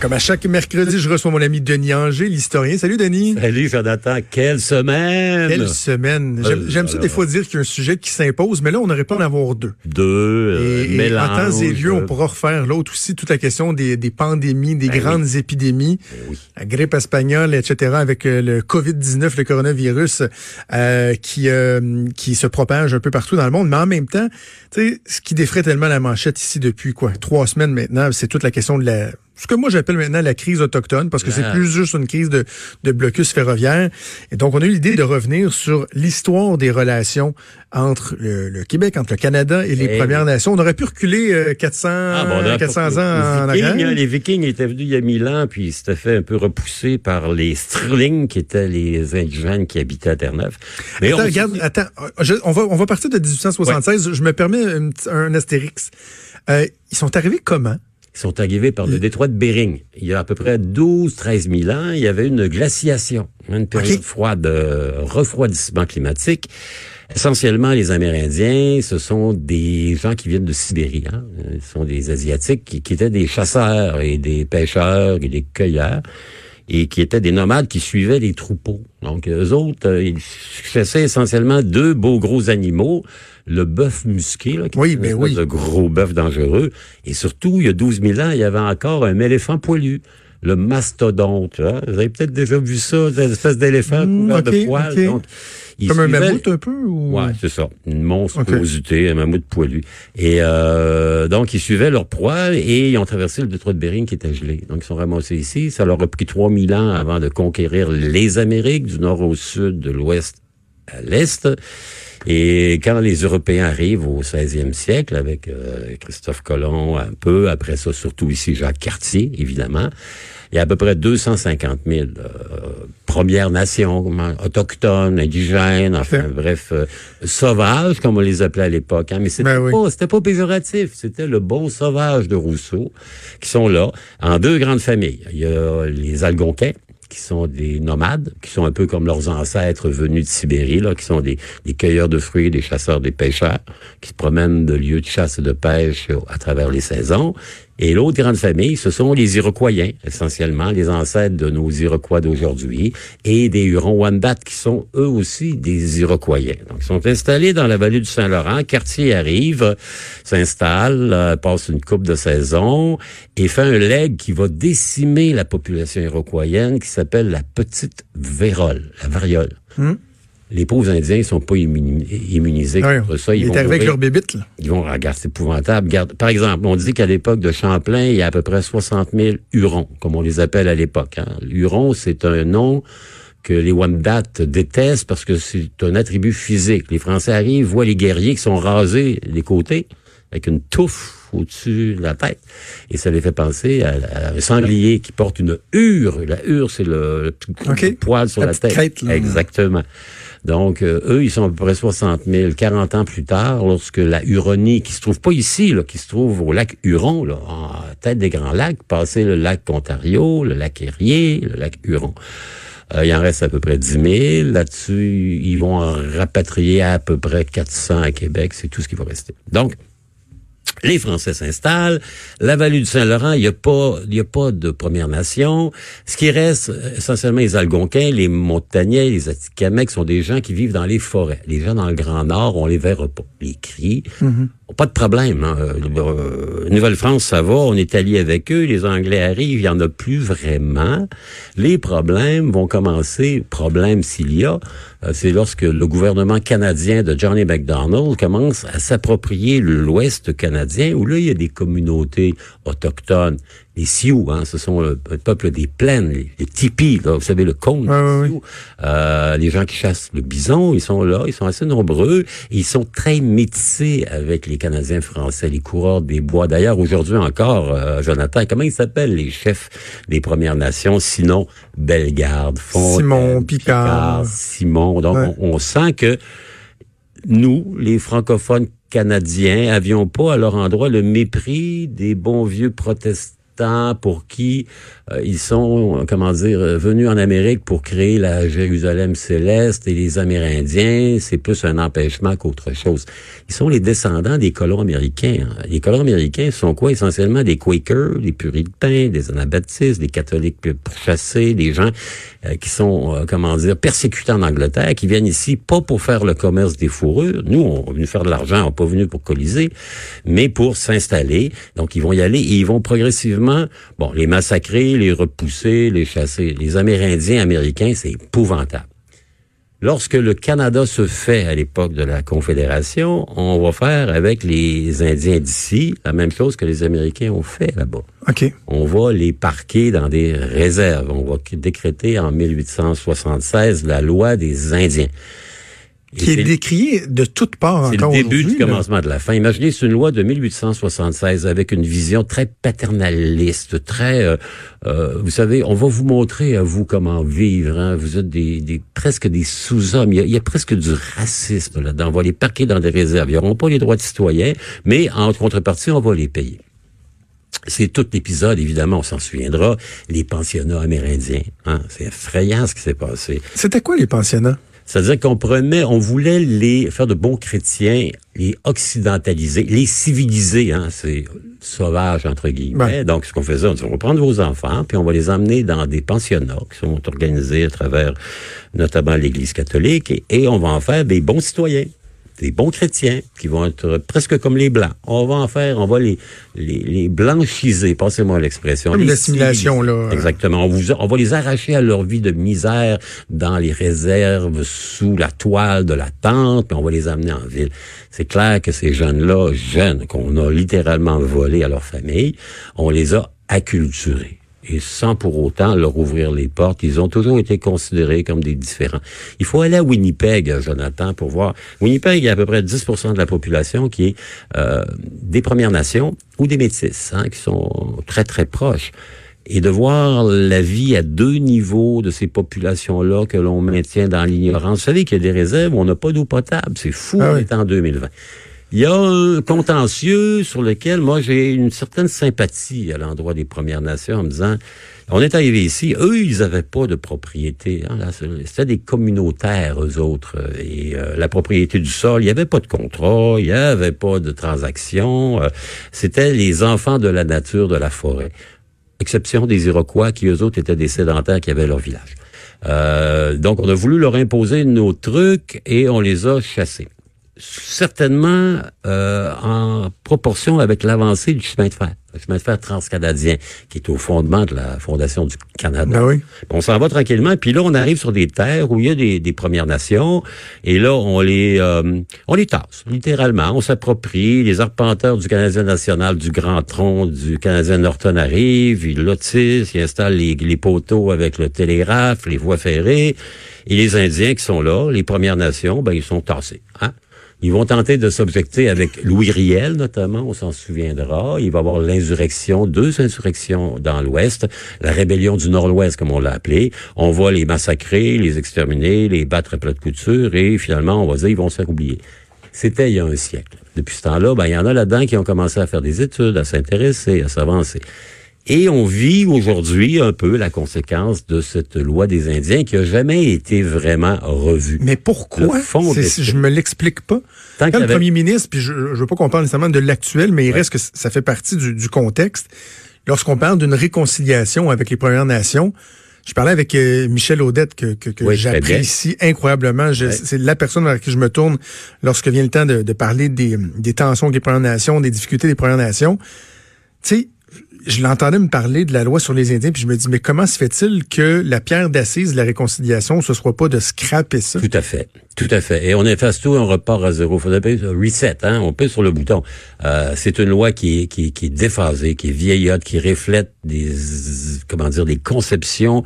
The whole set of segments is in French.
Comme à chaque mercredi, je reçois mon ami Denis Anger, l'historien. Salut Denis. Salut Jonathan, quelle semaine! Quelle semaine! J'aime, j'aime ça des fois dire qu'il y a un sujet qui s'impose, mais là, on aurait pas en avoir deux. Deux, euh, Et, et en temps et lieu, on pourra refaire l'autre aussi, toute la question des, des pandémies, des Ben grandes épidémies, Ben oui. la grippe espagnole, etc., avec euh, le COVID-19, le coronavirus, euh, qui, euh, qui se propage un peu partout dans le monde. Mais en même temps, tu sais, ce qui défrait tellement la manchette ici depuis quoi, trois semaines maintenant, c'est toute la question de la ce que moi j'appelle maintenant la crise autochtone, parce que c'est Ah. plus juste une crise de, de blocus ferroviaire. Et donc, on a eu l'idée de revenir sur l'histoire des relations entre le, le Québec, entre le Canada et les Eh Premières Nations. On aurait pu reculer euh, 400, Ah, bon, là, 400 ans les en Vikings, arrière. hein, les Vikings étaient venus il y a mille ans, puis ils s'étaient fait un peu repousser par les Sterling, qui étaient les indigènes qui habitaient à Terre-Neuve. Mais Attends, on- regarde, attends, je- on, va, on va partir de 1876. Je me permets un, petit- un astérix. Euh, ils sont arrivés comment? Ils sont arrivés par le détroit de Bering. Il y a à peu près 12-13 000 ans, il y avait une glaciation, une période froide, de refroidissement climatique. Essentiellement, les Amérindiens, ce sont des gens qui viennent de Sibérie. Hein? Ce sont des Asiatiques qui, qui étaient des chasseurs et des pêcheurs et des cueilleurs et qui étaient des nomades qui suivaient les troupeaux. Donc, eux autres, euh, ils chassaient essentiellement deux beaux gros animaux, le bœuf musqué, là, qui Oui, est une ben oui. de gros bœuf dangereux, et surtout, il y a 12 000 ans, il y avait encore un éléphant poilu, le mastodonte. hein. Vous avez peut-être déjà vu ça, une espèce d'éléphant Hmm, couvert de poils. Donc, Comme un mammouth un peu? Ou... Ouais, c'est ça. Une monstruosité, un mammouth poilu. Et euh, donc, ils suivaient leur proie et ils ont traversé le détroit de Bering qui était gelé. Donc, ils sont ramassés ici. Ça leur a pris 3000 ans avant de conquérir les Amériques, du nord au sud, de l'ouest à l'est. Et quand les Européens arrivent au 16e siècle, avec euh, Christophe Colomb un peu, après ça, surtout ici Jacques Cartier, évidemment, il y a à peu près 250 000 euh, Premières Nations, autochtones, indigènes, enfin bref, euh, sauvages, comme on les appelait à l'époque. Hein. Mais c'était Ben oui. pas, c'était pas péjoratif, c'était le bon sauvage de Rousseau, qui sont là, en deux grandes familles. Il y a les Algonquins, qui sont des nomades, qui sont un peu comme leurs ancêtres venus de Sibérie, là, qui sont des, des cueilleurs de fruits, des chasseurs, des pêcheurs, qui se promènent de lieux de chasse et de pêche à travers les saisons. Et l'autre grande famille, ce sont les Iroquois, essentiellement, les ancêtres de nos Iroquois d'aujourd'hui, et des Hurons-Wendat, qui sont eux aussi des Iroquois. Donc, ils sont installés dans la vallée du Saint-Laurent. Cartier arrive, s'installe, euh, passe une coupe de saison, et fait un leg qui va décimer la population iroquoienne, qui s'appelle la petite vérole, la variole. Hmm? Les pauvres Indiens ne sont pas immuni- immunisés Ouais, contre ça. il Ils vont avec leur bébite, là. Ils vont regarder, c'est épouvantable. Regarde, par exemple, on dit qu'à l'époque de Champlain, il y a à peu près 60 000 Hurons, comme on les appelle à l'époque. Hein. Huron, c'est un nom que les Wendat détestent parce que c'est un attribut physique. Les Français arrivent, voient les guerriers qui sont rasés des côtés, avec une touffe au-dessus de la tête. Et ça les fait penser à, à un sanglier qui porte une hure. La hure, c'est le, poil sur La tête. crête, là. Exactement. Donc, euh, eux, ils sont à peu près 60 000. 40 ans plus tard, lorsque la Huronie, qui se trouve pas ici, qui se trouve au lac Huron, là, en tête des Grands Lacs, passer le lac Ontario, le lac Erie, le lac Huron. Euh, il en reste à peu près 10 000. Là-dessus, ils vont en rapatrier à peu près 400 à Québec. C'est tout ce qui va rester. Donc, les Français s'installent. La vallée du Saint-Laurent, il n'y a pas, il y a pas de Première Nation. Ce qui reste, euh, essentiellement, les Algonquins, les Montagnais, les Atikamekw sont des gens qui vivent dans les forêts. Les gens dans le Grand Nord, on les verra pas. Les cris, pas de problème. Hein. Euh, Nouvelle-France, ça va, on est allié avec eux. Les Anglais arrivent, il y en a plus vraiment. Les problèmes vont commencer, problème s'il y a, euh, c'est lorsque le gouvernement canadien de Johnny MacDonald commence à s'approprier l'Ouest canadien, où là, il y a des communautés autochtones. Les Sioux, hein, ce sont le, le peuple des plaines, les, les tipis, là, vous savez, le cône. Euh, les gens qui chassent le bison, ils sont là, ils sont assez nombreux, ils sont très métissés avec les Canadiens français, les coureurs des bois. D'ailleurs, aujourd'hui encore, euh, Jonathan, comment ils s'appellent les chefs des Premières Nations, sinon Bellegarde, Fontaine, Simon, Picard. Simon. Donc, Ouais. on, on sent que nous, les francophones canadiens, avions pas à leur endroit le mépris des bons vieux protestants pour qui euh, ils sont, comment dire, venus en Amérique pour créer la Jérusalem céleste et les Amérindiens, c'est plus un empêchement qu'autre chose. Ils sont les descendants des colons américains. Les colons américains sont quoi? Essentiellement des Quakers, des puritains, des anabaptistes, des catholiques pourchassés, des gens euh, qui sont, euh, comment dire, persécutés en Angleterre, qui viennent ici pas pour faire le commerce des fourrures. Nous, on est venu faire de l'argent, on n'est pas venu pour coliser, mais pour s'installer. Donc, ils vont y aller et ils vont progressivement, bon, les massacrer, les repousser, les chasser. Les Amérindiens américains, c'est épouvantable. Lorsque le Canada se fait à l'époque de la Confédération, on va faire avec les Indiens d'ici la même chose que les Américains ont fait là-bas. OK. On va les parquer dans des réserves. On va décréter en 1876 la loi des Indiens qui est décrié de toutes parts encore. C'est le début du commencement de la fin. Imaginez, c'est une loi de 1876 avec une vision très paternaliste, très, euh, euh, vous savez, on va vous montrer à vous comment vivre. Hein. Vous êtes des, des presque des sous-hommes. Il, y a presque du racisme là-dedans. On va les parquer dans des réserves. Ils n'auront pas les droits de citoyens, mais en contrepartie, on va les payer. C'est tout l'épisode, évidemment, on s'en souviendra, les pensionnats amérindiens. Hein. C'est effrayant ce qui s'est passé. C'était quoi les pensionnats? C'est-à-dire qu'on prenait, on voulait les faire de bons chrétiens, les occidentaliser, les civiliser, hein, c'est sauvage entre guillemets. Donc, ce qu'on faisait, on disait, on va prendre vos enfants, puis on va les emmener dans des pensionnats qui sont organisés à travers notamment l'Église catholique, et on va en faire des bons citoyens des bons chrétiens qui vont être presque comme les blancs. On va en faire, on va les les, les blanchiser, passez-moi l'expression. Comme l'assimilation là. Exactement. On, vous, on va les arracher à leur vie de misère dans les réserves sous la toile de la tente, puis on va les amener en ville. C'est clair que ces jeunes-là, jeunes qu'on a littéralement volés à leur famille, on les a acculturés et sans pour autant leur ouvrir les portes. Ils ont toujours été considérés comme des différents. Il faut aller à Winnipeg, Jonathan, pour voir. Winnipeg, il y a à peu près 10% de la population qui est euh, des Premières Nations ou des Métis, hein, qui sont très, très proches. Et de voir la vie à deux niveaux de ces populations-là que l'on maintient dans l'ignorance. Vous savez qu'il y a des réserves où on n'a pas d'eau potable. C'est fou, ah on est en 2020. Il y a un contentieux sur lequel moi j'ai une certaine sympathie à l'endroit des Premières Nations en me disant on est arrivé ici, eux ils n'avaient pas de propriété, hein, c'était des communautaires eux autres et euh, la propriété du sol, il n'y avait pas de contrat, il n'y avait pas de transaction, euh, c'était les enfants de la nature de la forêt, exception des Iroquois qui eux autres étaient des sédentaires qui avaient leur village. Euh, donc on a voulu leur imposer nos trucs et on les a chassés certainement euh, en proportion avec l'avancée du chemin de fer, le chemin de fer transcanadien, qui est au fondement de la fondation du Canada. Ben oui. On s'en va tranquillement, puis là, on arrive sur des terres où il y a des, des Premières Nations, et là, on les euh, on les tasse, littéralement. On s'approprie, les arpenteurs du Canadien national, du Grand Tronc, du Canadien Norton arrivent, ils lotissent, ils installent les, les poteaux avec le télégraphe, les voies ferrées, et les Indiens qui sont là, les Premières Nations, ben, ils sont tassés. Hein? Ils vont tenter de s'objecter avec Louis Riel, notamment, on s'en souviendra. Il va y avoir l'insurrection, deux insurrections dans l'Ouest, la rébellion du Nord-Ouest, comme on l'a appelé. On va les massacrer, les exterminer, les battre à plat de couture, et finalement, on va dire, ils vont se faire oublier. C'était il y a un siècle. Depuis ce temps-là, ben, il y en a là-dedans qui ont commencé à faire des études, à s'intéresser, à s'avancer. Et on vit aujourd'hui un peu la conséquence de cette loi des Indiens qui a jamais été vraiment revue. Mais pourquoi? Je me l'explique pas. Tant Quand le premier ministre, puis je ne veux pas qu'on parle nécessairement de l'actuel, mais il reste que ça fait partie du, contexte. Lorsqu'on parle d'une réconciliation avec les Premières Nations, je parlais avec euh, Michel Audette que, que, que j'apprécie incroyablement. C'est la personne vers qui je me tourne lorsque vient le temps de, de parler des, des tensions avec les Premières Nations, des difficultés des Premières Nations. Tu sais, je l'entendais me parler de la loi sur les Indiens, puis je me dis, mais comment se fait-il que la pierre d'assise de la réconciliation, ce soit pas de scraper ça? Tout à fait. Tout à fait. Et on efface tout, on repart à zéro. Faudrait appuyer reset, hein? On pèse sur le bouton. Euh, c'est une loi qui est, qui, qui est déphasée, qui est vieillotte, qui reflète des, comment dire, des conceptions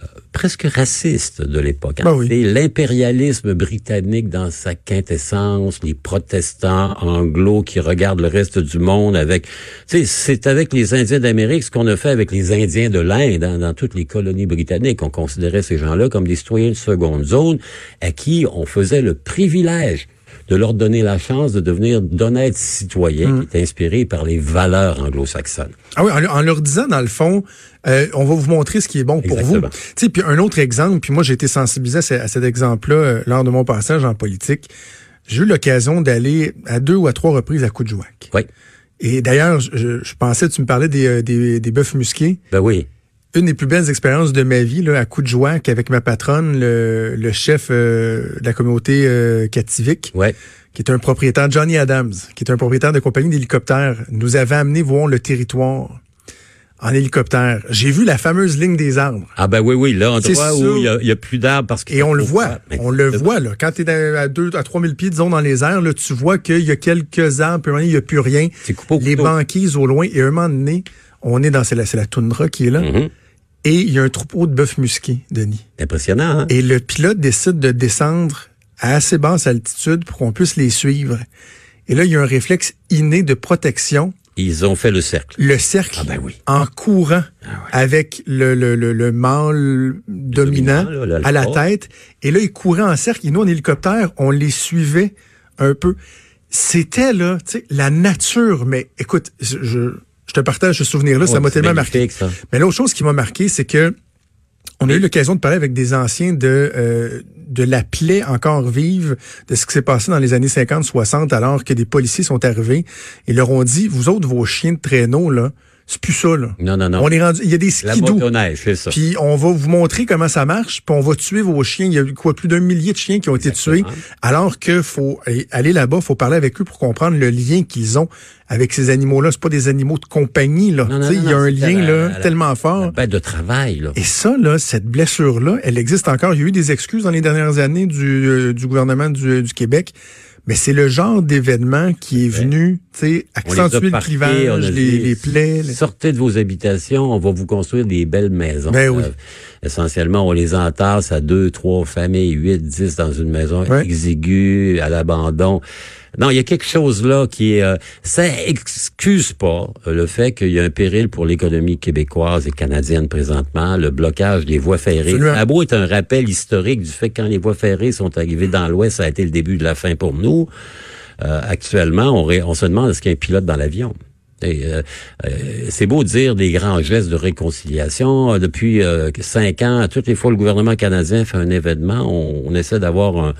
euh, presque raciste de l'époque. Ben l'impérialisme britannique dans sa quintessence, les protestants anglo qui regardent le reste du monde avec... C'est avec les Indiens d'Amérique ce qu'on a fait avec les Indiens de l'Inde hein, dans toutes les colonies britanniques. On considérait ces gens-là comme des citoyens de seconde zone à qui on faisait le privilège de leur donner la chance de devenir d'honnêtes citoyens Mm. qui est inspiré par les valeurs anglo-saxonnes. Ah oui, en, en leur disant, dans le fond, euh, on va vous montrer ce qui est bon pour vous. Exactement. Tu sais, puis un autre exemple, puis moi j'ai été sensibilisé à cet exemple-là euh, lors de mon passage en politique. J'ai eu l'occasion d'aller à deux ou à trois reprises à Coudjouac. Oui. Et d'ailleurs, je, je pensais, tu me parlais des, euh, des, des bœufs musqués. Ben oui. Une des plus belles expériences de ma vie, là, à Coudjouac, avec ma patronne, le, le chef euh, de la communauté euh, Kativik, Ouais. qui est un propriétaire, Johnny Adams, qui est un propriétaire de compagnie d'hélicoptères, nous avait amené voir le territoire en hélicoptère. J'ai vu la fameuse ligne des arbres. Ah ben oui, oui, là, C'est endroit sûr. où il y a, plus d'arbres parce que... Et on le voit, on le voit là. Quand tu es à 2 à 3000 pieds disons dans les airs, là, tu vois qu'il y a quelques arbres, puis il n'y a plus rien. C'est Les banquises au loin et à un moment donné, on est dans c'est la, c'est la toundra qui est là Mhm. et il y a un troupeau de bœufs musqués, Denis. Impressionnant, hein? Et le pilote décide de descendre à assez basse altitude pour qu'on puisse les suivre. Et là, il y a un réflexe inné de protection, Ils ont fait le cercle. le cercle Ah ben oui. en courant Ah ouais. avec le, le, le, le mâle dominant, dominant, là, l'alpha. à la tête. Et là, ils couraient en cercle. Et nous, en hélicoptère, on les suivait un peu. C'était là, tu sais, la nature. Mais écoute, je, je, te partage ce souvenir-là, ça m'a tellement marqué. ça. Mais l'autre chose qui m'a marqué, c'est que on a eu l'occasion de parler avec des anciens de euh, de la plaie encore vive de ce qui s'est passé dans les années 50-60 alors que des policiers sont arrivés et leur ont dit vous autres vos chiens de traîneau là c'est plus ça là. Non, non, non. On est rendu il y a des La skidoo. c'est ça. Puis on va vous montrer comment ça marche, puis on va tuer vos chiens. Il y a eu quoi plus d'un millier de chiens qui ont été tués, alors que faut aller là-bas, faut parler avec eux pour comprendre le lien qu'ils ont avec ces animaux-là. C'est pas des animaux de compagnie là. Il y a un lien la- là la- tellement La fort. bête de travail, là. Et ça, là, cette blessure-là, elle existe encore. Il y a eu des excuses dans les dernières années du, euh, du gouvernement du, du Québec. Mais c'est le genre d'événement qui est venu, tu sais, accentuer le clivage, les, plaies. les- Sortez de vos habitations, on va vous construire des belles maisons. Ben oui. Euh, essentiellement, on les entasse à deux, trois familles, huit, dix dans une maison Ouais. exiguë, à l'abandon. Non, il y a quelque chose là qui est... euh, ça excuse pas euh, le fait qu'il y a un péril pour l'économie québécoise et canadienne présentement, le blocage des voies ferrées. Absolument. Beau est un rappel historique du fait que quand les voies ferrées sont arrivées dans l'Ouest, ça a été le début de la fin pour nous. Euh, actuellement, on, ré- on se demande est-ce qu'il y a un pilote dans l'avion? Euh, euh, c'est beau dire des grands gestes de réconciliation. Euh, Depuis cinq ans, toutes les fois le gouvernement canadien fait un événement, on, essaie d'avoir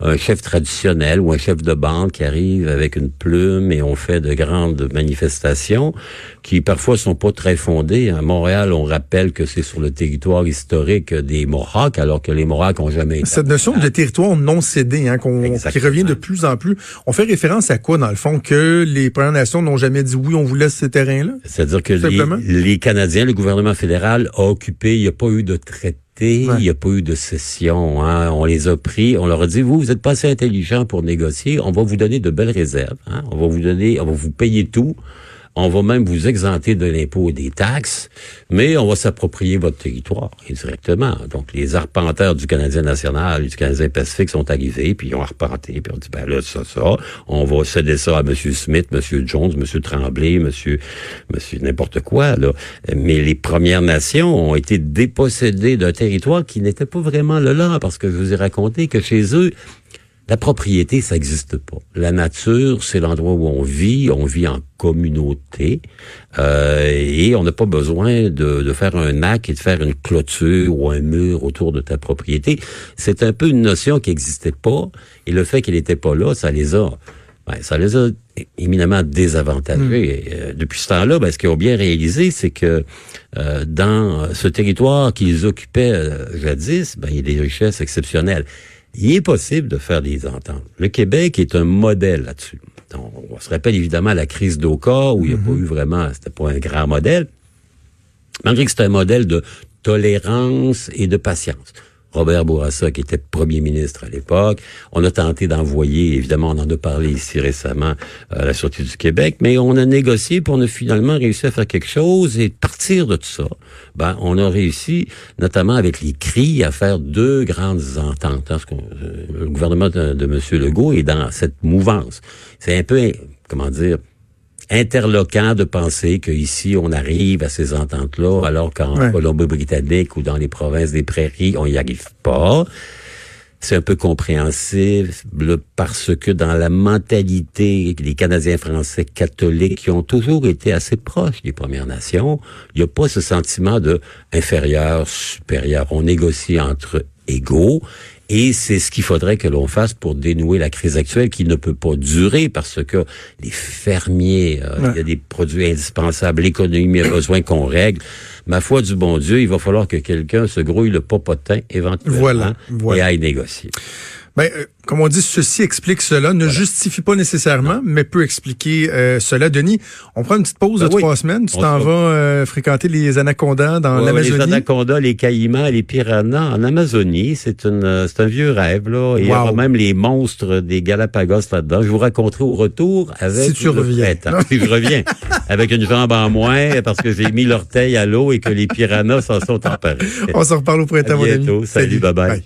un chef traditionnel ou un chef de bande qui arrive avec une plume et on fait de grandes manifestations qui parfois sont pas très fondées. À Montréal, on rappelle que c'est sur le territoire historique des Mohawks, alors que les Mohawks ont jamais été. Cette notion de territoire non cédé, hein, qu'on, qui revient de plus en plus. On fait référence à quoi, dans le fond? Que les Premières Nations n'ont jamais dit oui, on vous laisse ce terrain-là? C'est-à-dire que les, les Canadiens, le gouvernement fédéral a occupé, il n'y a pas eu de traité, Ouais. il n'y a pas eu de cession. Hein. On les a pris, on leur a dit, vous, vous n'êtes pas assez intelligents pour négocier, on va vous donner de belles réserves. Hein. On va vous donner, on va vous payer tout. On va même vous exempter de l'impôt et des taxes, mais on va s'approprier votre territoire indirectement. Donc, les arpenteurs du Canadien national du Canadien Pacifique sont arrivés, puis ils ont arpenté, puis on dit, ben là, ça, ça, on va céder ça à M. Smith, M. Jones, M. Tremblay, M. Monsieur n'importe quoi, là. Mais les Premières Nations ont été dépossédées d'un territoire qui n'était pas vraiment le leur, parce que je vous ai raconté que chez eux, la propriété, ça n'existe pas. La nature, c'est l'endroit où on vit, on vit en communauté, euh, et on n'a pas besoin de, de faire un acte et de faire une clôture ou un mur autour de ta propriété. C'est un peu une notion qui n'existait pas, et le fait qu'elle n'était pas là, ça les a, ben, ça les a éminemment désavantagés. Et, euh, depuis ce temps-là, ben, ce qu'ils ont bien réalisé, c'est que euh, dans ce territoire qu'ils occupaient euh, jadis, ben, il y a des richesses exceptionnelles il est possible de faire des ententes. Le Québec est un modèle là-dessus. On, on se rappelle évidemment la crise d'Oka, où il n'y a pas eu vraiment, c'était pas un grand modèle, malgré que c'était un modèle de tolérance et de patience. Robert Bourassa, qui était premier ministre à l'époque. On a tenté d'envoyer, évidemment, on en a parlé ici récemment euh, à la Sûreté du Québec, mais on a négocié pour on a finalement réussi à faire quelque chose et partir de tout ça. Ben, on a réussi, notamment avec les cris, à faire deux grandes ententes. Euh, le gouvernement de, de M. Legault est dans cette mouvance. C'est un peu, comment dire, interloquant de penser qu'ici, on arrive à ces ententes-là, alors qu'en Ouais. Colombie-Britannique ou dans les provinces des prairies, on n'y arrive pas. c'est un peu compréhensible parce que dans la mentalité des Canadiens français catholiques qui ont toujours été assez proches des Premières Nations, il n'y a pas ce sentiment de inférieur, supérieur. On négocie entre égaux et c'est ce qu'il faudrait que l'on fasse pour dénouer la crise actuelle qui ne peut pas durer parce que les fermiers, euh, il y a des produits indispensables, l'économie a besoin qu'on règle. Ma foi du bon Dieu, il va falloir que quelqu'un se grouille le popotin éventuellement voilà, voilà. et aille négocier. Ben, euh, comme on dit, ceci explique cela, ne justifie pas nécessairement, mais peut expliquer euh, cela. Denis, on prend une petite pause de ben trois semaines. Tu t'en vas euh, fréquenter les anacondas dans l'Amazonie. Les anacondas, les caïmans, les piranhas en Amazonie. C'est une, c'est un vieux rêve là. il y aura même les monstres des Galapagos là-dedans. Je vous raconterai au retour avec. Si tu reviens. si je reviens avec une jambe en moins parce que j'ai mis l'orteil à l'eau et que les piranhas s'en sont emparés. on s'en reparle au printemps, mon ami. Salut, Salut bye. bye.